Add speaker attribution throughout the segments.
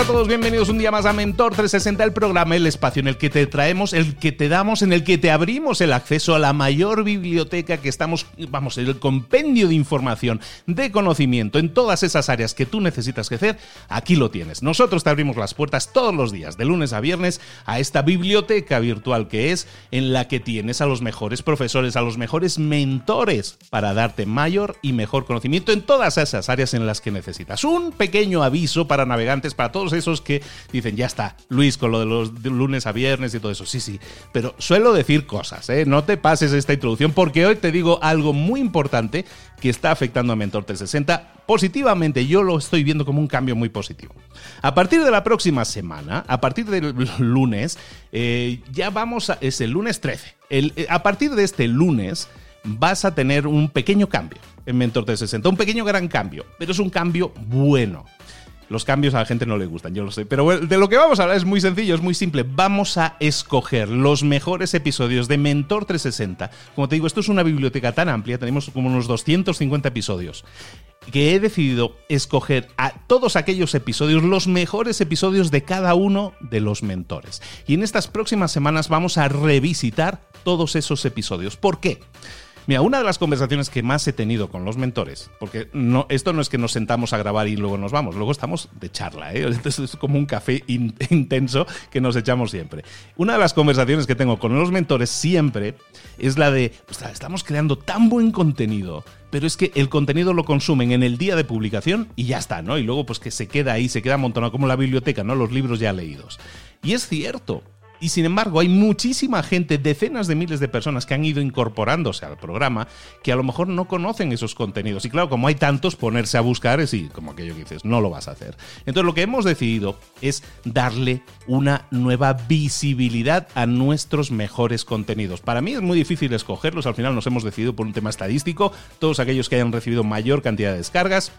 Speaker 1: A todos, bienvenidos un día más a Mentor 360, el programa, el espacio en el que te traemos, el que te damos, en el que te abrimos el acceso a la mayor biblioteca que estamos, vamos, el compendio de información, de conocimiento en todas esas áreas que tú necesitas crecer, aquí lo tienes. Nosotros te abrimos las puertas todos los días, de lunes a viernes, a esta biblioteca virtual que es, en la que tienes a los mejores profesores, a los mejores mentores para darte mayor y mejor conocimiento en todas esas áreas en las que necesitas. Un pequeño aviso para navegantes, para todos esos que dicen, ya está, Luis, con lo de los lunes a viernes y todo eso. Sí, sí, pero suelo decir cosas, ¿eh? No te pases esta introducción porque hoy te digo algo muy importante que está afectando a Mentor 360 positivamente. Yo lo estoy viendo como un cambio muy positivo. A partir de la próxima semana, a partir del lunes, eh, ya vamos a. Es el lunes 13. Eh, a partir de este lunes vas a tener un pequeño cambio en Mentor 360. Un pequeño gran cambio, pero es un cambio bueno. Los cambios a la gente no le gustan, yo lo sé. Pero de lo que vamos a hablar es muy sencillo, es muy simple. Vamos a escoger los mejores episodios de Mentor 360. Como te digo, esto es una biblioteca tan amplia, tenemos como unos 250 episodios que he decidido escoger a todos aquellos episodios, los mejores episodios de cada uno de los mentores. Y en estas próximas semanas vamos a revisitar todos esos episodios. ¿Por qué? Mira, una de las conversaciones que más he tenido con los mentores, porque no, esto no es que nos sentamos a grabar y luego nos vamos, luego estamos de charla, ¿eh? es como un café intenso que nos echamos siempre. Una de las conversaciones que tengo con los mentores siempre es la de, estamos creando tan buen contenido, pero es que el contenido lo consumen en el día de publicación y ya está, ¿no? Y luego pues que se queda ahí, se queda amontonado como la biblioteca, ¿no? Los libros ya leídos. Y es cierto, y sin embargo, hay muchísima gente, decenas de miles de personas que han ido incorporándose al programa que a lo mejor no conocen esos contenidos. Y claro, como hay tantos, ponerse a buscar es y como aquello que dices, no lo vas a hacer. Entonces, lo que hemos decidido es darle una nueva visibilidad a nuestros mejores contenidos. Para mí es muy difícil escogerlos, al final nos hemos decidido por un tema estadístico, todos aquellos que hayan recibido mayor cantidad de descargas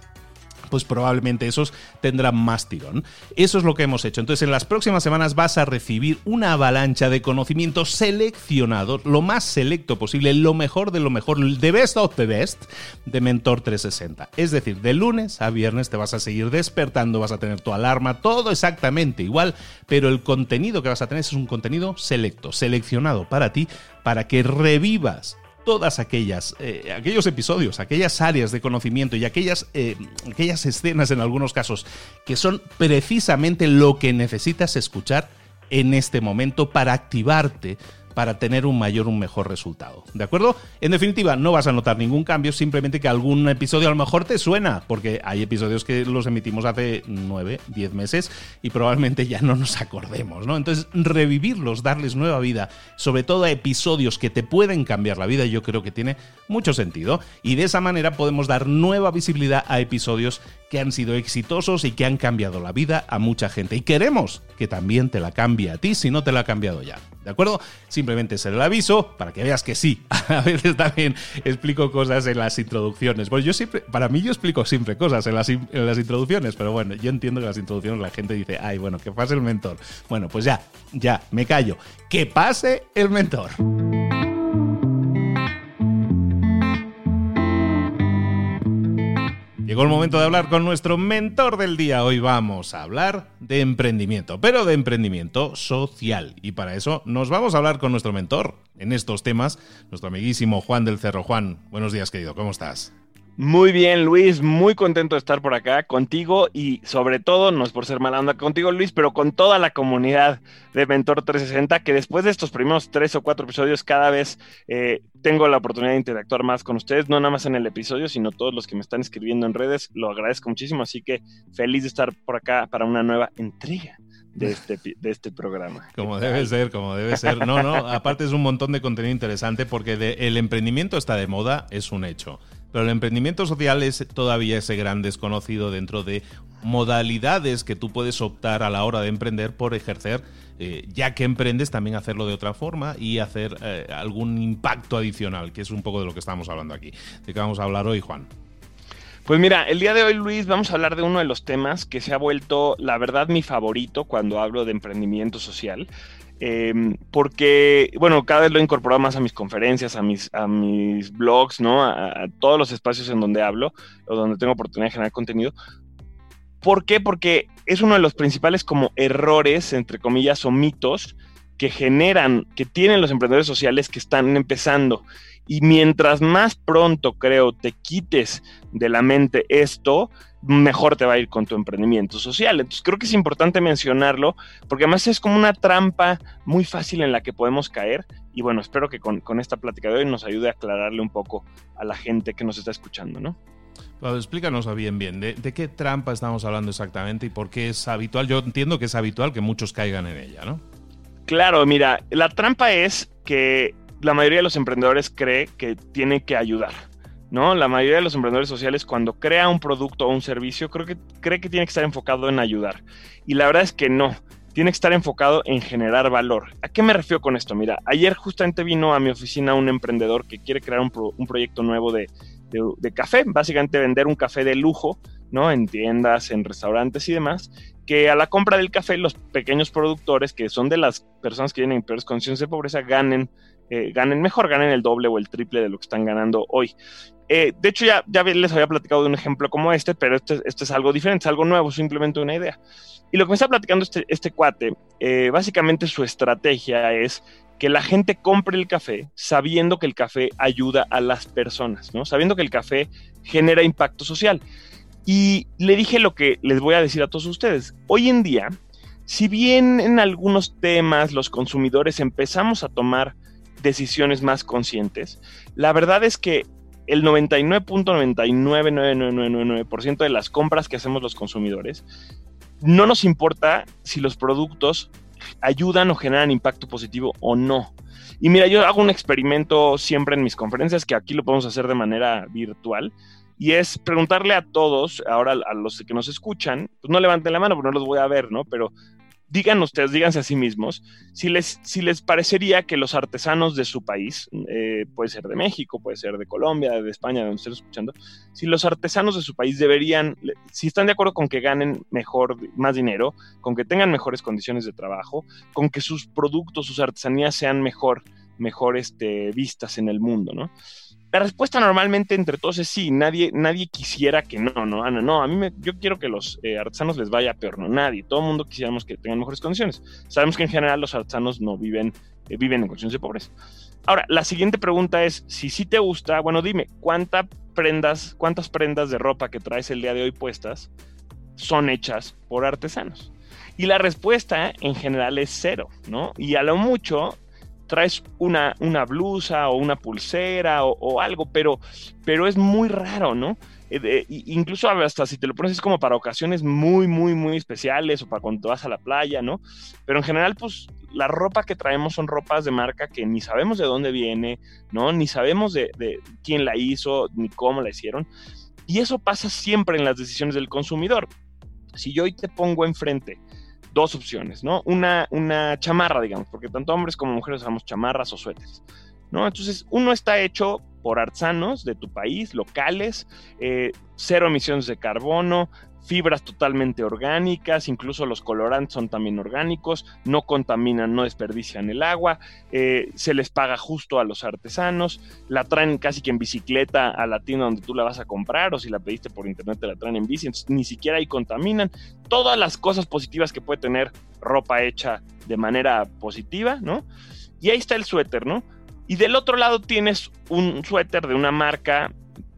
Speaker 1: pues probablemente esos tendrán más tirón. Eso es lo que hemos hecho. Entonces, en las próximas semanas vas a recibir una avalancha de conocimientos seleccionados, lo más selecto posible, lo mejor de lo mejor, de best of the best de Mentor 360. Es decir, de lunes a viernes te vas a seguir despertando, vas a tener tu alarma, todo exactamente igual, pero el contenido que vas a tener es un contenido selecto, seleccionado para ti, para que revivas todas aquellas, eh, aquellos episodios, aquellas áreas de conocimiento y aquellas, eh, aquellas escenas en algunos casos que son precisamente lo que necesitas escuchar en este momento para activarte para tener un mayor, un mejor resultado. ¿De acuerdo? En definitiva, no vas a notar ningún cambio, simplemente que algún episodio a lo mejor te suena, porque hay episodios que los emitimos hace 9, 10 meses y probablemente ya no nos acordemos, ¿no? Entonces, revivirlos, darles nueva vida, sobre todo a episodios que te pueden cambiar la vida, yo creo que tiene mucho sentido. Y de esa manera podemos dar nueva visibilidad a episodios que han sido exitosos y que han cambiado la vida a mucha gente. Y queremos que también te la cambie a ti si no te la ha cambiado ya. ¿De acuerdo? Simplemente ser el aviso para que veas que sí. A veces también explico cosas en las introducciones. Pues yo siempre, para mí yo explico siempre cosas en las, en las introducciones, pero bueno, yo entiendo que en las introducciones la gente dice, ay, bueno, que pase el mentor. Bueno, pues ya, ya, me callo. Que pase el mentor. Llegó el momento de hablar con nuestro mentor del día. Hoy vamos a hablar de emprendimiento, pero de emprendimiento social. Y para eso nos vamos a hablar con nuestro mentor en estos temas, nuestro amiguísimo Juan del Cerro. Juan, buenos días querido, ¿cómo estás?
Speaker 2: Muy bien, Luis, muy contento de estar por acá contigo y sobre todo, no es por ser mala onda contigo, Luis, pero con toda la comunidad de Mentor 360, que después de estos primeros tres o cuatro episodios, cada vez eh, tengo la oportunidad de interactuar más con ustedes, no nada más en el episodio, sino todos los que me están escribiendo en redes, lo agradezco muchísimo, así que feliz de estar por acá para una nueva entrega. De este, de este programa.
Speaker 1: Como debe ser, como debe ser. No, no, aparte es un montón de contenido interesante porque el emprendimiento está de moda, es un hecho. Pero el emprendimiento social es todavía ese gran desconocido dentro de modalidades que tú puedes optar a la hora de emprender por ejercer, eh, ya que emprendes, también hacerlo de otra forma y hacer eh, algún impacto adicional, que es un poco de lo que estamos hablando aquí. ¿De qué vamos a hablar hoy, Juan?
Speaker 2: Pues mira, el día de hoy, Luis, vamos a hablar de uno de los temas que se ha vuelto, la verdad, mi favorito cuando hablo de emprendimiento social. Em, porque, bueno, cada vez lo he incorporado más a mis conferencias, a mis, a mis blogs, ¿no? A, todos los espacios en donde hablo o donde tengo oportunidad de generar contenido. ¿Por qué? Porque es uno de los principales como errores, entre comillas, o mitos que generan, que tienen los emprendedores sociales que están empezando. Y mientras más pronto, creo, te quites de la mente esto, mejor te va a ir con tu emprendimiento social. Entonces creo que es importante mencionarlo porque además es como una trampa muy fácil en la que podemos caer y bueno, espero que con, esta plática de hoy nos ayude a aclararle un poco a la gente que nos está escuchando, ¿no?
Speaker 1: explícanos bien, bien, ¿de, ¿de, qué trampa estamos hablando exactamente y por qué es habitual? Yo entiendo que es habitual que muchos caigan en ella, ¿no?
Speaker 2: Claro, mira, la trampa es que la mayoría de los emprendedores cree que tiene que ayudar. ¿no? La mayoría de los emprendedores sociales cuando crea un producto o un servicio creo que cree que tiene que estar enfocado en ayudar. Y la verdad es que no, tiene que estar enfocado en generar valor. ¿A qué me refiero con esto? Mira, ayer justamente vino a mi oficina un emprendedor que quiere crear un, proyecto nuevo de, de, café, básicamente vender un café de lujo, ¿no? En tiendas, en restaurantes y demás, que a la compra del café los pequeños productores, que son de las personas que vienen en peores condiciones de pobreza, ganen eh, ganen mejor, ganen el doble o el triple de lo que están ganando hoy. Eh, de hecho, ya, ya les había platicado de un ejemplo como este, pero este, este, es algo diferente, es algo nuevo, simplemente una idea. Y lo que me está platicando este, este cuate, eh, básicamente su estrategia es que la gente compre el café sabiendo que el café ayuda a las personas, ¿no? Sabiendo que el café genera impacto social. Y le dije lo que les voy a decir a todos ustedes. Hoy en día, si bien en algunos temas los consumidores empezamos a tomar decisiones más conscientes. La verdad es que el 99.99999% de las compras que hacemos los consumidores, no nos importa si los productos ayudan o generan impacto positivo o no. Y mira, yo hago un experimento siempre en mis conferencias, que aquí lo podemos hacer de manera virtual, y es preguntarle a todos, ahora a los que nos escuchan, pues no levanten la mano porque no los voy a ver, ¿no? Pero digan ustedes, díganse a sí mismos, si les, si les parecería que los artesanos de su país, eh, puede ser de México, puede ser de Colombia, de España, donde estén escuchando, si los artesanos de su país deberían, si están de acuerdo con que ganen mejor, más dinero, con que tengan mejores condiciones de trabajo, con que sus productos, sus artesanías sean mejor, mejor este, vistas en el mundo, ¿no? La respuesta normalmente entre todos es sí, nadie, nadie quisiera que no, no, Ana, no, a mí me, yo quiero que los eh, artesanos les vaya peor, no, nadie, todo el mundo quisiéramos que tengan mejores condiciones. Sabemos que en general los artesanos no viven, eh, viven en condiciones de pobreza. Ahora, la siguiente pregunta es, si sí te gusta, bueno, dime, ¿cuántas prendas, ¿cuántas prendas de ropa que traes el día de hoy puestas son hechas por artesanos? Y la respuesta en general es cero, ¿no? Y a lo mucho traes una, una blusa o una pulsera o, algo, pero, pero es muy raro, ¿no? Eh, incluso hasta si te lo pones es como para ocasiones muy, muy, muy especiales o para cuando vas a la playa, ¿no? Pero en general, pues la ropa que traemos son ropas de marca que ni sabemos de dónde viene, ¿no? Ni sabemos de, de quién la hizo, ni cómo la hicieron. Y eso pasa siempre en las decisiones del consumidor. Si yo hoy te pongo enfrente dos opciones, ¿no? Una, una chamarra, digamos, porque tanto hombres como mujeres usamos chamarras o suéteres, ¿no? Entonces, uno está hecho por artesanos de tu país, locales, eh, cero emisiones de carbono, fibras totalmente orgánicas, incluso los colorantes son también orgánicos, no contaminan, no desperdician el agua, eh, se les paga justo a los artesanos, la traen casi que en bicicleta a la tienda donde tú la vas a comprar o si la pediste por internet te la traen en bici, entonces ni siquiera ahí contaminan, todas las cosas positivas que puede tener ropa hecha de manera positiva, ¿no? Y ahí está el suéter, ¿no? Y del otro lado tienes un suéter de una marca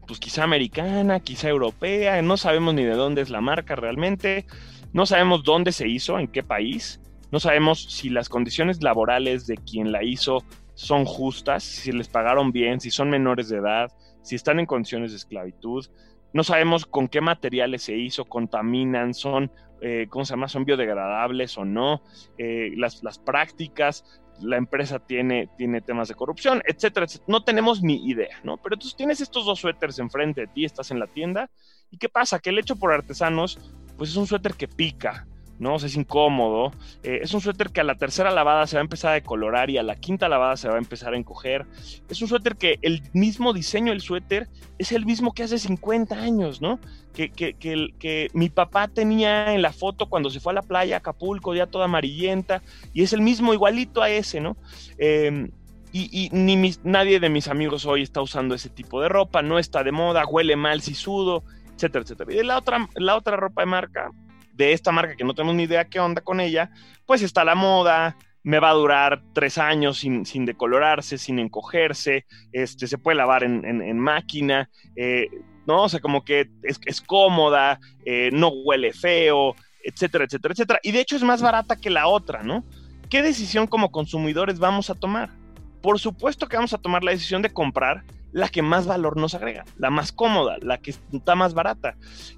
Speaker 2: pues quizá americana, quizá europea, no sabemos ni de dónde es la marca realmente, no sabemos dónde se hizo, en qué país, no sabemos si las condiciones laborales de quien la hizo son justas, si les pagaron bien, si son menores de edad, si están en condiciones de esclavitud, no sabemos con qué materiales se hizo, contaminan, son, eh, ¿cómo se llama? Son biodegradables o no, eh, las, las prácticas, la empresa tiene, tiene temas de corrupción, etcétera, etcétera. No tenemos ni idea, ¿no? Pero entonces tienes estos dos suéteres enfrente de ti, estás en la tienda, ¿y qué pasa? Que el hecho por artesanos, pues es un suéter que pica, ¿no? es incómodo. Eh, es un suéter que a la tercera lavada se va a empezar a decolorar y a la quinta lavada se va a empezar a encoger. Es un suéter que el mismo diseño del suéter es el mismo que hace 50 años, ¿no? Que, que, que, mi papá tenía en la foto cuando se fue a la playa, Acapulco, ya toda amarillenta, y es el mismo igualito a ese, ¿no? Em, y, ni nadie de mis amigos hoy está usando ese tipo de ropa, no está de moda, huele mal si sudo, etcétera, etcétera. Y la otra, la otra ropa de marca, de esta marca que no tenemos ni idea qué onda con ella, pues está la moda, me va a durar tres años sin, sin decolorarse, sin encogerse, este, se puede lavar en, máquina, eh, ¿no? O sea, como que es, es cómoda, eh, no huele feo, etcétera, etcétera, etcétera. Y de hecho es más barata que la otra, ¿no? ¿Qué decisión como consumidores vamos a tomar? Por supuesto que vamos a tomar la decisión de comprar la que más valor nos agrega, la más cómoda, la que está más barata.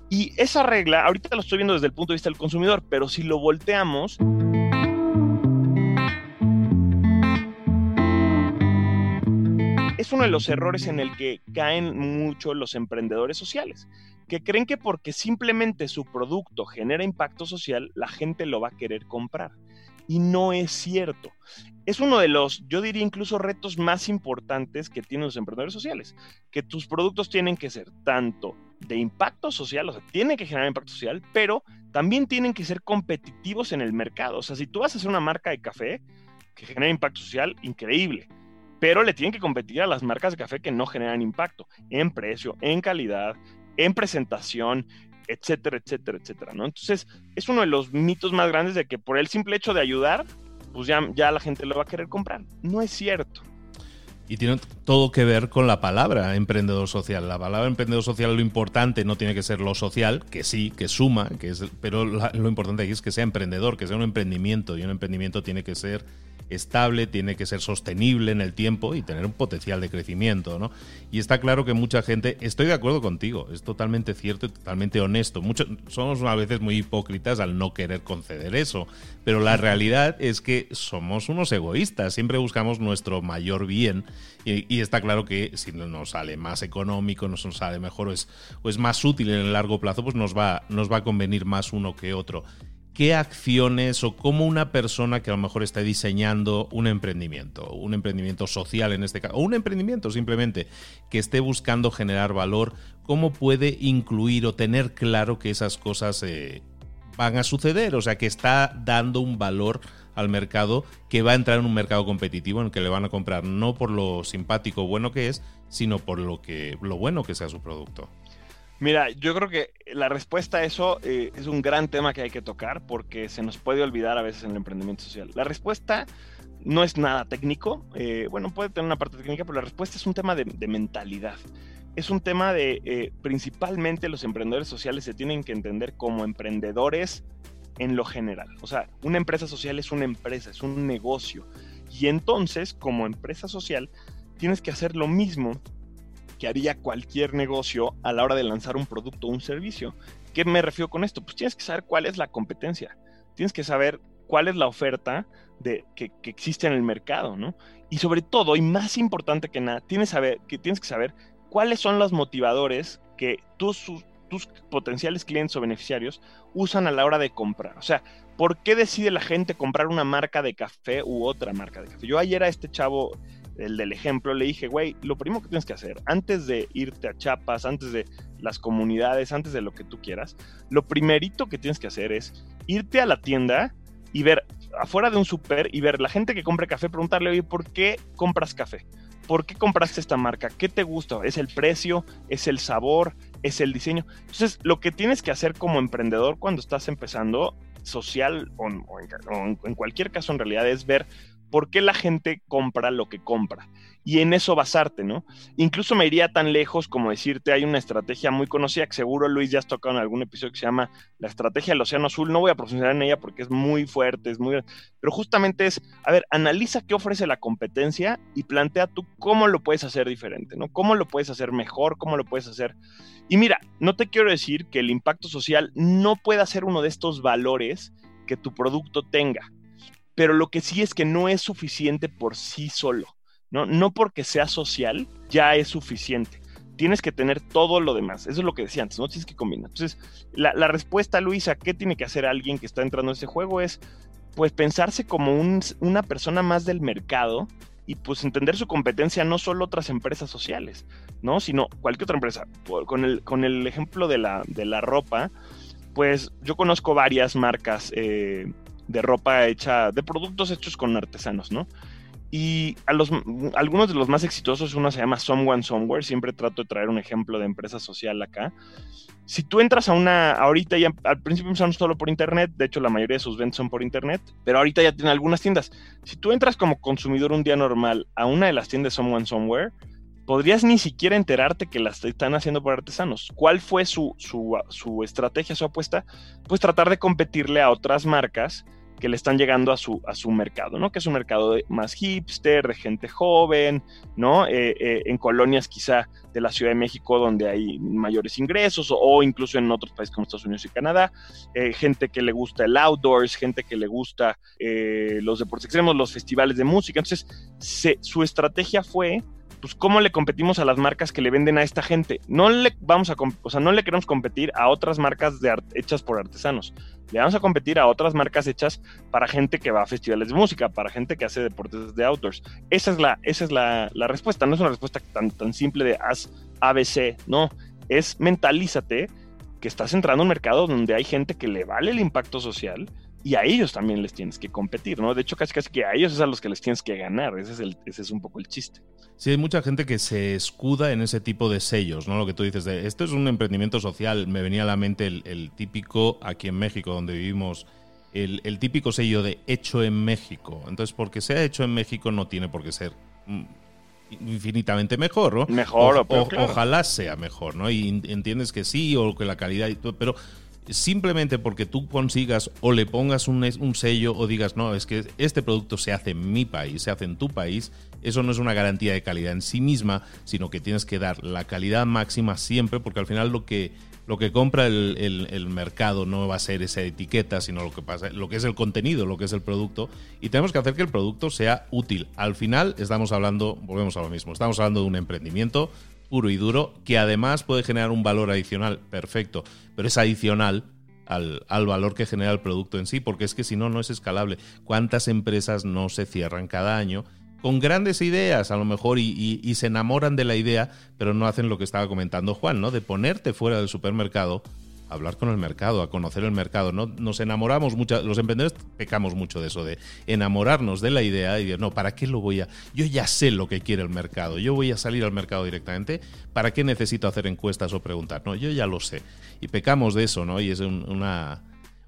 Speaker 2: Y esa regla, ahorita lo estoy viendo desde el punto de vista del consumidor, pero si lo volteamos... Es uno de los errores en el que caen mucho los emprendedores sociales, que creen que porque simplemente su producto genera impacto social, la gente lo va a querer comprar y no es cierto. Es uno de los, yo diría incluso retos más importantes que tienen los emprendedores sociales, que tus productos tienen que ser tanto de impacto social, o sea, tienen que generar impacto social, pero también tienen que ser competitivos en el mercado. O sea, si tú vas a hacer una marca de café que genera impacto social, increíble, pero le tienen que competir a las marcas de café que no generan impacto en precio, en calidad, en presentación, etcétera, etcétera, etcétera, ¿no? Entonces, es uno de los mitos más grandes de que por el simple hecho de ayudar, pues ya, ya la gente lo va a querer comprar. No es cierto.
Speaker 1: Y tiene todo que ver con la palabra emprendedor social. La palabra emprendedor social, lo importante no tiene que ser lo social, que sí, que suma, que es, pero lo importante aquí es que sea emprendedor, que sea un emprendimiento. Y un emprendimiento tiene que ser estable, tiene que ser sostenible en el tiempo y tener un potencial de crecimiento, ¿no? Y está claro que mucha gente, estoy de acuerdo contigo, es totalmente cierto y totalmente honesto. Muchos somos a veces muy hipócritas al no querer conceder eso, pero la realidad es que somos unos egoístas, siempre buscamos nuestro mayor bien y, está claro que si nos sale más económico, nos sale mejor o es, o es más útil en el largo plazo, pues nos va, nos va a convenir más uno que otro. Qué acciones o cómo una persona que a lo mejor está diseñando un emprendimiento, un emprendimiento social en este caso, o un emprendimiento simplemente que esté buscando generar valor, cómo puede incluir o tener claro que esas cosas eh, van a suceder, o sea, que está dando un valor al mercado que va a entrar en un mercado competitivo en el que le van a comprar no por lo simpático o bueno que es, sino por lo que lo bueno que sea su producto.
Speaker 2: Mira, yo creo que la respuesta a eso eh, es un gran tema que hay que tocar porque se nos puede olvidar a veces en el emprendimiento social. La respuesta no es nada técnico, eh, bueno, puede tener una parte técnica, pero la respuesta es un tema de, mentalidad. Es un tema de, eh, principalmente los emprendedores sociales se tienen que entender como emprendedores en lo general. O sea, una empresa social es una empresa, es un negocio. Y entonces, como empresa social, tienes que hacer lo mismo que haría cualquier negocio a la hora de lanzar un producto o un servicio. ¿Qué me refiero con esto? Pues tienes que saber cuál es la competencia, tienes que saber cuál es la oferta de, que, existe en el mercado, ¿no? Y sobre todo, y más importante que nada, tienes, saber, que, tienes que saber cuáles son los motivadores que tus, tus potenciales clientes o beneficiarios usan a la hora de comprar. O sea, ¿por qué decide la gente comprar una marca de café u otra marca de café? Yo ayer a este chavo el del ejemplo, le dije, güey, lo primero que tienes que hacer, antes de irte a Chiapas, antes de las comunidades, antes de lo que tú quieras, lo primerito que tienes que hacer es irte a la tienda y ver afuera de un súper y ver la gente que compre café, preguntarle, oye, ¿por qué compras café? ¿Por qué compraste esta marca? ¿Qué te gusta? ¿Es el precio? ¿Es el sabor? ¿Es el diseño? Entonces, lo que tienes que hacer como emprendedor cuando estás empezando, social o, en cualquier caso en realidad, es ver por qué la gente compra lo que compra y en eso basarte, ¿no? Incluso me iría tan lejos como decirte, hay una estrategia muy conocida que seguro Luis ya has tocado en algún episodio que se llama la estrategia del Océano Azul. No voy a profundizar en ella porque es muy fuerte, es muy... Pero justamente es, a ver, analiza qué ofrece la competencia y plantea tú cómo lo puedes hacer diferente, ¿no? Cómo lo puedes hacer mejor, cómo lo puedes hacer... Y mira, no te quiero decir que el impacto social no pueda ser uno de estos valores que tu producto tenga pero lo que sí es que no es suficiente por sí solo, ¿no? No porque sea social ya es suficiente. Tienes que tener todo lo demás. Eso es lo que decía antes, ¿no? Tienes que combinar. Entonces, la, respuesta, Luisa, ¿qué tiene que hacer alguien que está entrando a este juego? Es, pues, pensarse como una persona más del mercado y pues entender su competencia no solo otras empresas sociales, ¿no? Sino cualquier otra empresa. Con el, con el ejemplo de la, de la ropa, pues yo conozco varias marcas eh, de ropa hecha, de productos hechos con artesanos, ¿no? Y a los, algunos de los más exitosos, uno se llama Someone Somewhere, siempre trato de traer un ejemplo de empresa social acá. Si tú entras a una, ahorita ya, al principio empezaron solo por internet, de hecho la mayoría de sus ventas son por internet, pero ahorita ya tienen algunas tiendas. Si tú entras como consumidor un día normal a una de las tiendas Someone Somewhere, podrías ni siquiera enterarte que las están haciendo por artesanos. ¿Cuál fue su, su, su estrategia, su apuesta? Pues tratar de competirle a otras marcas que le están llegando a su, a su mercado, ¿no? Que es un mercado más hipster, de gente joven, ¿no? Eh, eh, en colonias quizá de la Ciudad de México donde hay mayores ingresos o, incluso en otros países como Estados Unidos y Canadá, eh, gente que le gusta el outdoors, gente que le gusta los deportes extremos, los festivales de música. Entonces, su estrategia fue pues cómo le competimos a las marcas que le venden a esta gente. No le vamos a, o sea, no le queremos competir a otras marcas de hechas por artesanos. Le vamos a competir a otras marcas hechas para gente que va a festivales de música, para gente que hace deportes de outdoors. Esa es la, esa es la, la respuesta. No es una respuesta tan, tan simple de haz ABC, no. Es mentalízate que estás entrando a un mercado donde hay gente que le vale el impacto social y a ellos también les tienes que competir, ¿no? De hecho, casi casi que a ellos es a los que les tienes que ganar, ese es, el, ese es un poco el chiste.
Speaker 1: Sí, hay mucha gente que se escuda en ese tipo de sellos, ¿no? Lo que tú dices de, esto es un emprendimiento social, me venía a la mente el, típico, aquí en México, donde vivimos, el, el, típico sello de hecho en México. Entonces, porque sea hecho en México no tiene por qué ser mm, infinitamente mejor, ¿no?
Speaker 2: Mejor,
Speaker 1: o, ojalá sea mejor, ¿no? Y entiendes que sí, o que la calidad y todo, pero simplemente porque tú consigas o le pongas un, sello o digas, no, es que este producto se hace en mi país, se hace en tu país, eso no es una garantía de calidad en sí misma, sino que tienes que dar la calidad máxima siempre, porque al final lo que, lo que compra el, mercado no va a ser esa etiqueta, sino lo que, pasa, lo que es el contenido, lo que es el producto, y tenemos que hacer que el producto sea útil. Al final estamos hablando, volvemos a lo mismo, estamos hablando de un emprendimiento, puro y duro, que además puede generar un valor adicional, perfecto, pero es adicional al, valor que genera el producto en sí, porque es que si no, no es escalable. ¿Cuántas empresas no se cierran cada año? con grandes ideas a lo mejor y, se enamoran de la idea, pero no hacen lo que estaba comentando Juan, ¿no? De ponerte fuera del supermercado hablar con el mercado, a conocer el mercado. ¿no? Nos enamoramos mucho, los emprendedores pecamos mucho de eso, de enamorarnos de la idea y decir, no, ¿para qué lo voy a...? Yo ya sé lo que quiere el mercado, yo voy a salir al mercado directamente, ¿para qué necesito hacer encuestas o preguntar? No, yo ya lo sé. Y pecamos de eso, ¿no? Y es una...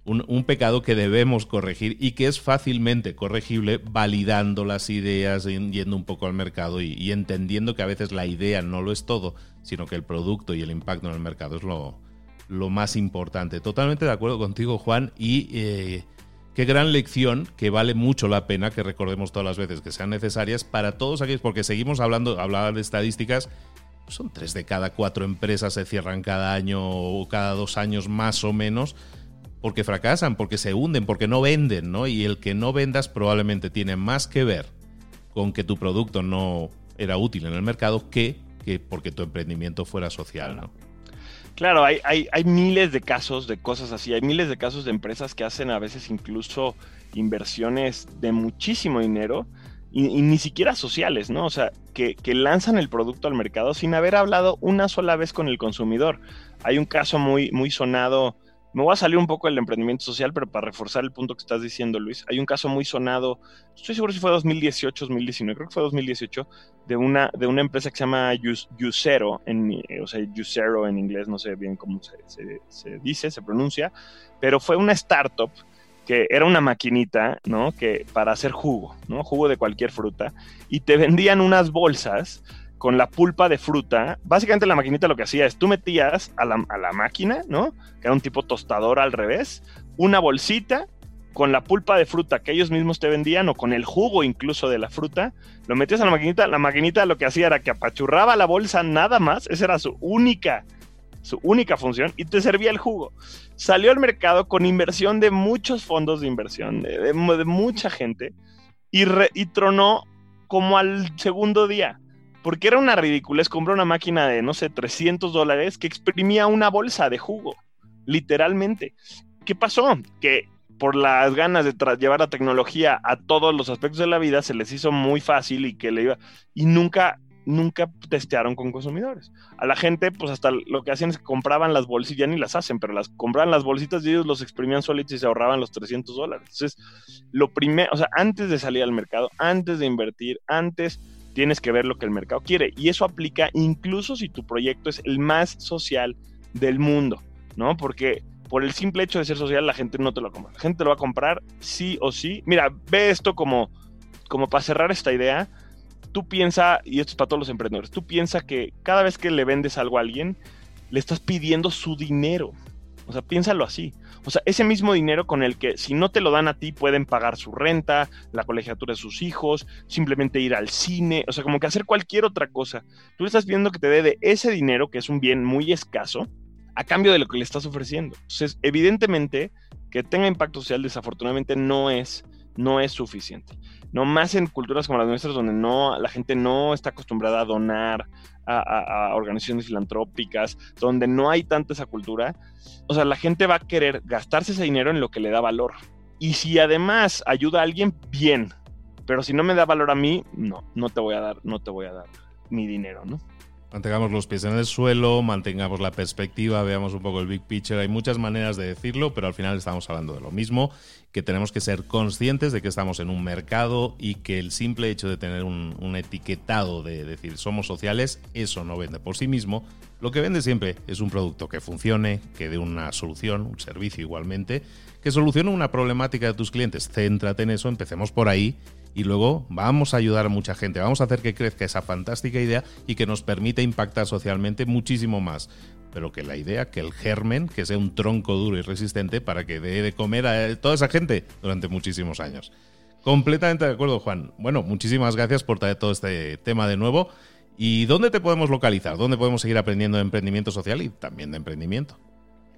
Speaker 1: Un, pecado que debemos corregir y que es fácilmente corregible validando las ideas, yendo un poco al mercado y, y, entendiendo que a veces la idea no lo es todo, sino que el producto y el impacto en el mercado es lo, lo más importante. Totalmente de acuerdo contigo, Juan, y eh, qué gran lección que vale mucho la pena que recordemos todas las veces que sean necesarias para todos aquellos, porque seguimos hablando, hablar de estadísticas, son tres de cada cuatro empresas se cierran cada año o cada dos años más o menos porque fracasan, porque se hunden, porque no venden, ¿no? Y el que no vendas probablemente tiene más que ver con que tu producto no era útil en el mercado que, que porque tu emprendimiento fuera social, ¿no?
Speaker 2: Claro, hay, hay, hay, miles de casos de cosas así, hay miles de casos de empresas que hacen a veces incluso inversiones de muchísimo dinero y, ni siquiera sociales, ¿no? O sea, que, que, lanzan el producto al mercado sin haber hablado una sola vez con el consumidor. Hay un caso muy, muy sonado me voy a salir un poco del emprendimiento social, pero para reforzar el punto que estás diciendo, Luis, hay un caso muy sonado, estoy seguro si fue 2018, 2019, creo que fue 2018, de una, de una empresa que se llama en, o sea, en inglés, no sé bien cómo se, se, dice, se pronuncia, pero fue una startup que era una maquinita, ¿no? Que para hacer jugo, ¿no? Jugo de cualquier fruta, y te vendían unas bolsas con la pulpa de fruta. Básicamente la maquinita lo que hacía es tú metías a la, máquina, ¿no? Que era un tipo tostador al revés, una bolsita con la pulpa de fruta que ellos mismos te vendían o con el jugo incluso de la fruta, lo metías a la maquinita, la maquinita lo que hacía era que apachurraba la bolsa nada más, esa era su única su única función y te servía el jugo. Salió al mercado con inversión de muchos fondos de inversión, de, mucha gente, y, y tronó como al segundo día porque era una ridiculez. Compró una máquina de, no sé, 300 dólares que exprimía una bolsa de jugo, literalmente. ¿Qué pasó? Que por las ganas de llevar la tecnología a todos los aspectos de la vida, se les hizo muy fácil y que le iba. Y nunca, nunca testearon con consumidores. A la gente, pues hasta lo que hacían es que compraban las bolsitas, ya ni las hacen, pero las compraban las bolsitas y ellos los exprimían solitos y se ahorraban los 300 dólares. Entonces, lo primero, o sea, antes de salir al mercado, antes de invertir, antes tienes que ver lo que el mercado quiere. Y eso aplica incluso si tu proyecto es el más social del mundo, ¿no? Porque por el simple hecho de ser social, la gente no te lo compra. La gente lo va a comprar sí o sí. Mira, ve esto como, como para cerrar esta idea. Tú piensa, y esto es para todos los emprendedores, tú piensa que cada vez que le vendes algo a alguien, le estás pidiendo su dinero. O sea, piénsalo así. O sea, ese mismo dinero con el que si no te lo dan a ti pueden pagar su renta, la colegiatura de sus hijos, simplemente ir al cine, o sea, como que hacer cualquier otra cosa. Tú le estás pidiendo que te dé de ese dinero, que es un bien muy escaso, a cambio de lo que le estás ofreciendo. Entonces, evidentemente, que tenga impacto social desafortunadamente no es, no es suficiente. No más en culturas como las nuestras, donde no, la gente no está acostumbrada a donar, a, organizaciones filantrópicas, donde no hay tanta esa cultura, o sea, la gente va a querer gastarse ese dinero en lo que le da valor. Y si además ayuda a alguien, bien. Pero si no me da valor a mí, no, no te voy a dar, no te voy a dar mi dinero, ¿no?
Speaker 1: Mantengamos los pies en el suelo, mantengamos la perspectiva, veamos un poco el big picture. Hay muchas maneras de decirlo, pero al final estamos hablando de lo mismo, que tenemos que ser conscientes de que estamos en un mercado y que el simple hecho de tener un, etiquetado de decir somos sociales, eso no vende por sí mismo. Lo que vende siempre es un producto que funcione, que dé una solución, un servicio igualmente, que solucione una problemática de tus clientes. Céntrate en eso, empecemos por ahí y luego vamos a ayudar a mucha gente, vamos a hacer que crezca esa fantástica idea y que nos permita impactar socialmente muchísimo más. Pero que la idea, que el germen, que sea un tronco duro y resistente para que dé de comer a toda esa gente durante muchísimos años. Completamente de acuerdo, Juan. Bueno, muchísimas gracias por traer todo este tema de nuevo. ¿Y dónde te podemos localizar? ¿Dónde podemos seguir aprendiendo de emprendimiento social y también de emprendimiento?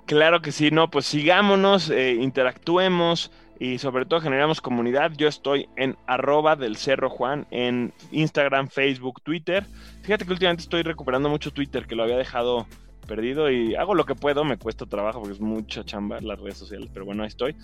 Speaker 2: Claro que sí, no, pues sigámonos, eh, interactuemos, y sobre todo generamos comunidad. Yo estoy en arroba del Cerro Juan en Instagram, Facebook, Twitter. Fíjate que últimamente estoy recuperando mucho Twitter, que lo había dejado perdido y hago lo que puedo, me cuesta trabajo porque es mucha chamba las redes sociales, pero bueno, ahí estoy.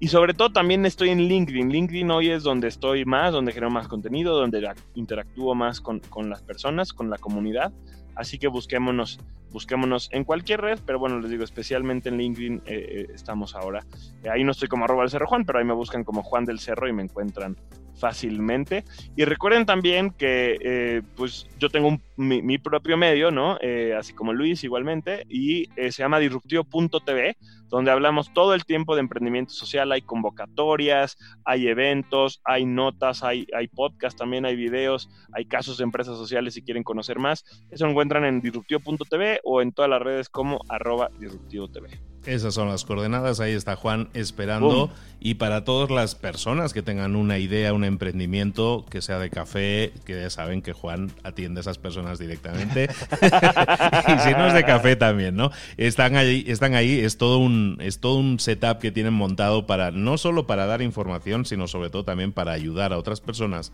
Speaker 2: Y sobre todo también estoy en LinkedIn. LinkedIn hoy es donde estoy más, donde genero más contenido, donde interactúo más con, con las personas, con la comunidad. Así que busquémonos busquémonos en cualquier red, pero bueno, les digo, especialmente en LinkedIn eh, estamos ahora. ahí no estoy como arroba del Cerro Juan, pero ahí me buscan como Juan del Cerro y me encuentran fácilmente. Y recuerden también que eh, pues yo tengo mi, propio medio, ¿no? Eh, así como Luis igualmente, y eh, se llama disruptivo.tv, donde hablamos todo el tiempo de emprendimiento social, hay convocatorias, hay eventos, hay notas, hay, hay podcast también, hay videos, hay casos de empresas sociales si quieren conocer más. Eso lo encuentran en disruptivo.tv o en todas las redes como arroba disruptivo.tv.
Speaker 3: Esas son las coordenadas, ahí está Juan esperando. Y para todas las personas que tengan una idea, un emprendimiento, que sea de café, que ya saben que Juan atiende a esas personas directamente. y si no es de café también, ¿no? Están ahí, están ahí, es todo un, es todo un setup que tienen montado para, no solo para dar información, sino sobre todo también para ayudar a otras personas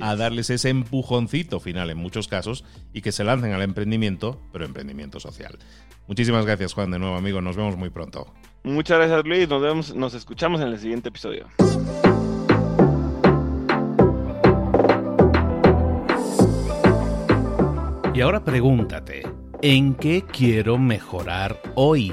Speaker 3: a darles ese empujoncito final en muchos casos y que se lancen al emprendimiento, pero emprendimiento social. Muchísimas gracias, Juan, de nuevo, amigo. Nos vemos muy pronto.
Speaker 2: Muchas gracias, Luis. Nos vemos, nos escuchamos en el siguiente episodio.
Speaker 3: Y ahora pregúntate, ¿en qué quiero mejorar hoy?